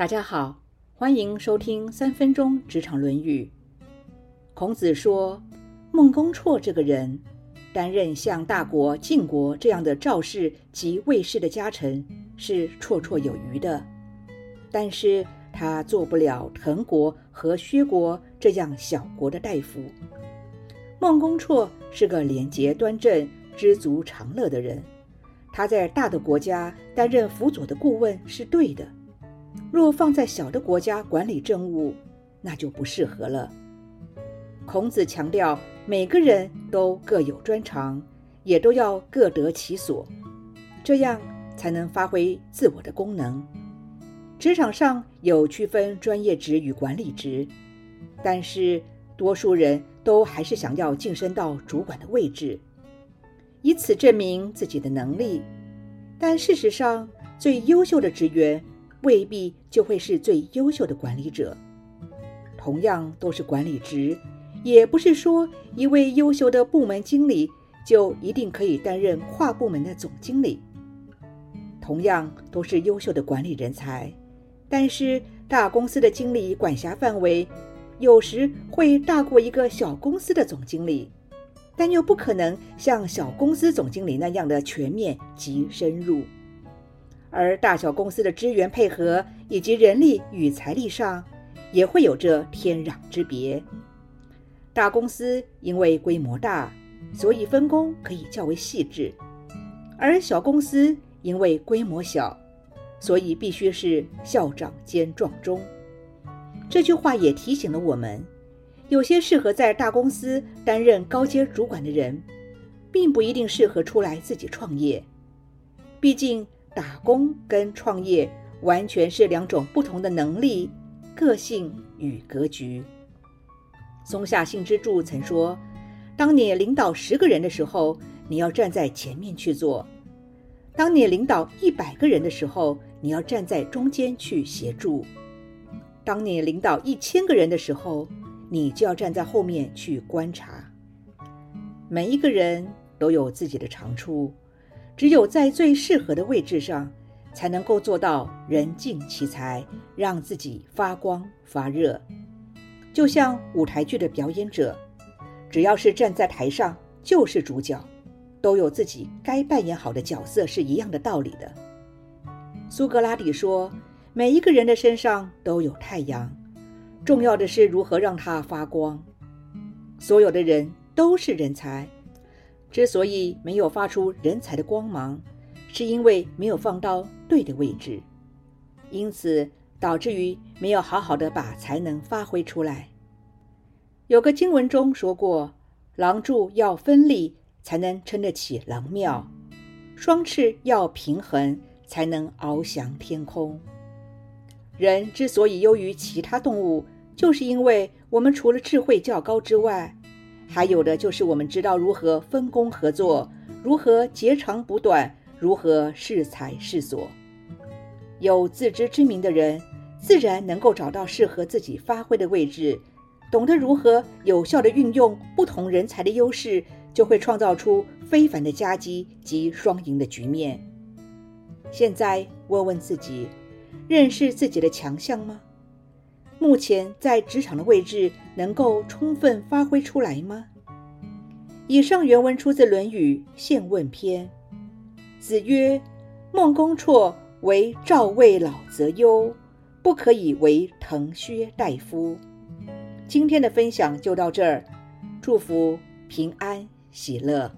大家好，欢迎收听三分钟职场论语。孔子说，孟公绰这个人担任像大国晋国这样的赵氏及魏氏的家臣是绰绰有余的，但是他做不了滕国和薛国这样小国的大夫。孟公绰是个廉洁端正、知足常乐的人，他在大的国家担任辅佐的顾问是对的。若放在小的国家管理政务，那就不适合了。孔子强调，每个人都各有专长，也都要各得其所，这样才能发挥自我的功能。职场上有区分专业职与管理职，但是多数人都还是想要晋升到主管的位置，以此证明自己的能力。但事实上，最优秀的职员。未必就会是最优秀的管理者。同样都是管理职，也不是说一位优秀的部门经理就一定可以担任跨部门的总经理。同样都是优秀的管理人才，但是大公司的经理管辖范围有时会大过一个小公司的总经理，但又不可能像小公司总经理那样的全面及深入。而大小公司的资源配合以及人力与财力上，也会有着天壤之别。大公司因为规模大，所以分工可以较为细致；而小公司因为规模小，所以必须是校长兼壮中。这句话也提醒了我们：有些适合在大公司担任高阶主管的人，并不一定适合出来自己创业。毕竟。打工跟创业完全是两种不同的能力、个性与格局。松下幸之助曾说：“当你领导十个人的时候，你要站在前面去做；当你领导一百个人的时候，你要站在中间去协助；当你领导一千个人的时候，你就要站在后面去观察。每一个人都有自己的长处。”只有在最适合的位置上，才能够做到人尽其才，让自己发光发热。就像舞台剧的表演者，只要是站在台上就是主角，都有自己该扮演好的角色，是一样的道理的。苏格拉底说：“每一个人的身上都有太阳，重要的是如何让它发光。所有的人都是人才。”之所以没有发出人才的光芒，是因为没有放到对的位置，因此导致于没有好好的把才能发挥出来。有个经文中说过：“狼柱要分立，才能撑得起狼庙；双翅要平衡，才能翱翔天空。”人之所以优于其他动物，就是因为我们除了智慧较高之外，还有的就是我们知道如何分工合作，如何截长补短，如何适才适所。有自知之明的人，自然能够找到适合自己发挥的位置，懂得如何有效地运用不同人才的优势，就会创造出非凡的佳绩及双赢的局面。现在问问自己，认识自己的强项吗？目前在职场的位置能够充分发挥出来吗？以上原文出自《论语·宪问篇》。子曰：“孟公绰为赵魏老则优，不可以为滕薛大夫。”今天的分享就到这儿，祝福平安喜乐。